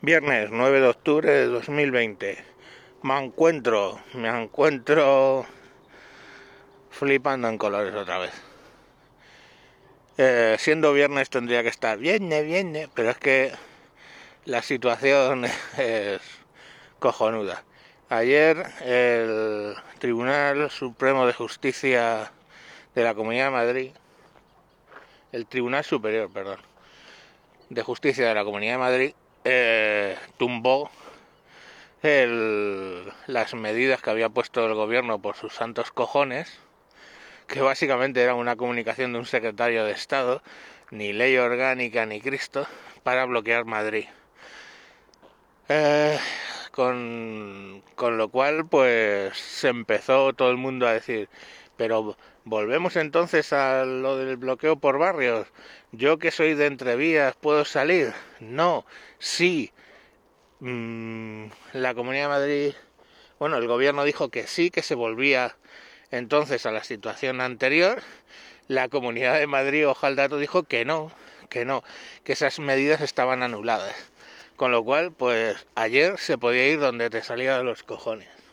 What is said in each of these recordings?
Viernes 9 de octubre de 2020. Me encuentro, me encuentro flipando en colores otra vez. Eh, siendo viernes tendría que estar viernes, viernes, pero es que la situación es cojonuda. Ayer el Tribunal Supremo de Justicia de la Comunidad de Madrid, el Tribunal Superior, perdón, de Justicia de la Comunidad de Madrid, eh, tumbó el, las medidas que había puesto el gobierno por sus santos cojones, que básicamente era una comunicación de un secretario de Estado, ni ley orgánica ni Cristo, para bloquear Madrid. Eh, con, con lo cual, pues se empezó todo el mundo a decir, pero volvemos entonces a lo del bloqueo por barrios. Yo que soy de entrevías, ¿puedo salir? No, sí. Mm, la Comunidad de Madrid, bueno, el gobierno dijo que sí, que se volvía entonces a la situación anterior. La Comunidad de Madrid, dato dijo que no, que no, que esas medidas estaban anuladas. Con lo cual, pues ayer se podía ir donde te salía de los cojones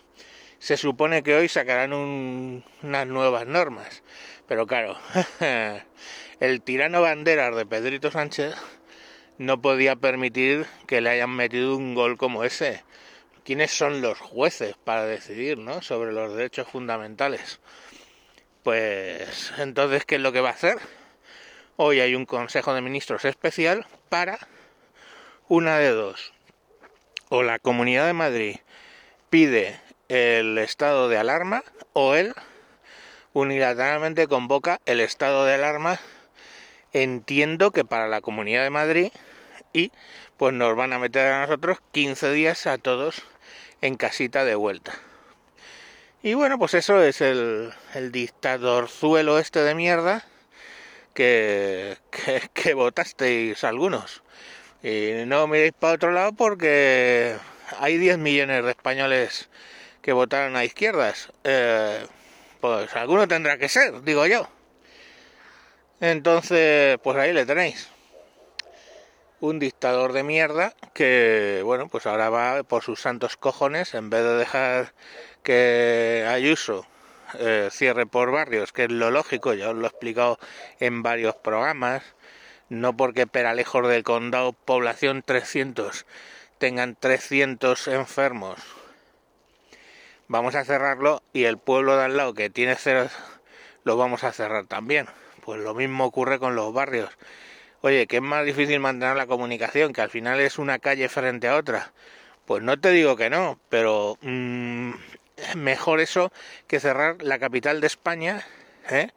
se supone que hoy sacarán unas nuevas normas. Pero claro, el tirano banderas de Pedrito Sánchez no podía permitir que le hayan metido un gol como ese. ¿Quiénes son los jueces para decidir ¿no? sobre los derechos fundamentales? Pues entonces, ¿qué es lo que va a hacer? Hoy hay un Consejo de Ministros especial para una de dos. O la Comunidad de Madrid pide el estado de alarma o él unilateralmente convoca el estado de alarma entiendo que para la Comunidad de Madrid y pues nos van a meter a nosotros 15 días a todos en casita de vuelta. Y bueno, pues eso es el, el dictadorzuelo este de mierda que, que, que votasteis algunos. Y no miréis para otro lado porque hay 10 millones de españoles que votaron a izquierdas. Eh, pues alguno tendrá que ser, digo yo. Entonces, pues ahí le tenéis. Un dictador de mierda que, bueno, pues ahora va por sus santos cojones, en vez de dejar que Ayuso eh, cierre por barrios, que es lo lógico, ya os lo he explicado en varios programas, no porque Peralejos del Condado, población 300, tengan 300 enfermos vamos a cerrarlo y el pueblo de al lado que tiene cero lo vamos a cerrar también. Pues lo mismo ocurre con los barrios. Oye, que es más difícil mantener la comunicación, que al final es una calle frente a otra. Pues no te digo que no, pero mmm, mejor eso que cerrar la capital de España, ¿eh?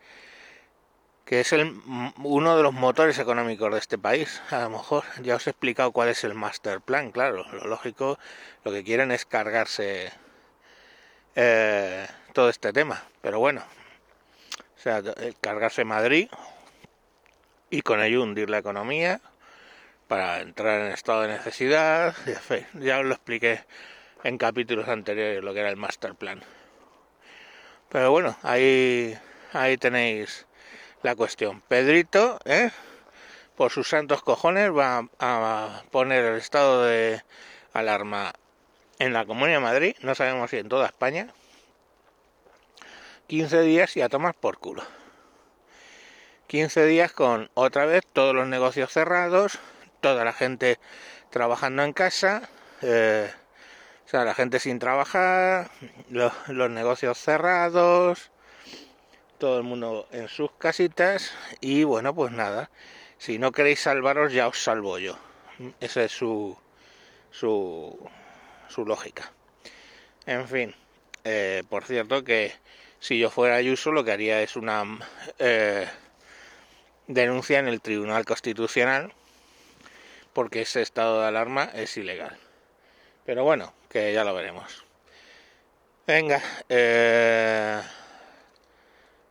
que es el, uno de los motores económicos de este país. A lo mejor ya os he explicado cuál es el master plan, claro. Lo lógico, lo que quieren es cargarse eh, todo este tema. Pero bueno, o sea, cargarse Madrid y con ello hundir la economía para entrar en estado de necesidad. Ya os lo expliqué en capítulos anteriores lo que era el master plan. Pero bueno, ahí, ahí tenéis la cuestión. Pedrito, ¿eh? por sus santos cojones, va a poner el estado de alarma en la Comunidad de Madrid, no sabemos si en toda España, 15 días y a tomar por culo. 15 días con otra vez todos los negocios cerrados, toda la gente trabajando en casa, eh, o sea, la gente sin trabajar, los, negocios cerrados, todo el mundo en sus casitas y bueno, pues nada, si no queréis salvaros ya os salvo yo. Esa es su, su su lógica. En fin, eh, por cierto que si yo fuera Ayuso lo que haría es una eh, denuncia en el Tribunal Constitucional porque ese estado de alarma es ilegal. Pero bueno, que ya lo veremos. Venga, eh,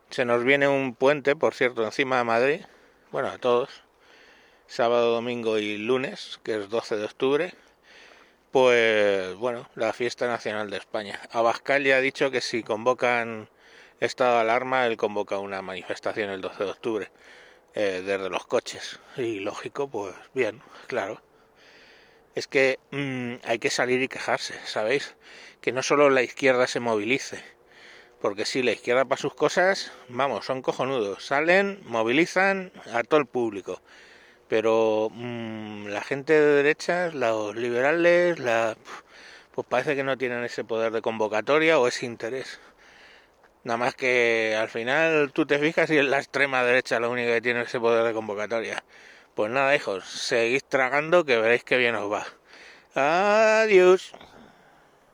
se nos viene un puente, por cierto, encima de Madrid. Bueno, a todos. Sábado, domingo y lunes, que es 12 de octubre pues bueno, la fiesta nacional de España. Abascal ya ha dicho que si convocan estado de alarma, él convoca una manifestación el 12 de octubre eh, desde los coches. Y lógico, pues bien, claro. es que mm, hay que salir y quejarse, ¿sabéis? Que no solo la izquierda se movilice, porque si la izquierda para sus cosas, vamos, son cojonudos, salen, movilizan a todo el público, pero mm, la gente de derechas, los liberales, la, pues parece que no tienen ese poder de convocatoria o ese interés. Nada más que al final tú te fijas y es la extrema derecha la única que tiene ese poder de convocatoria. Pues nada, hijos, seguís tragando que veréis que bien os va. Adiós.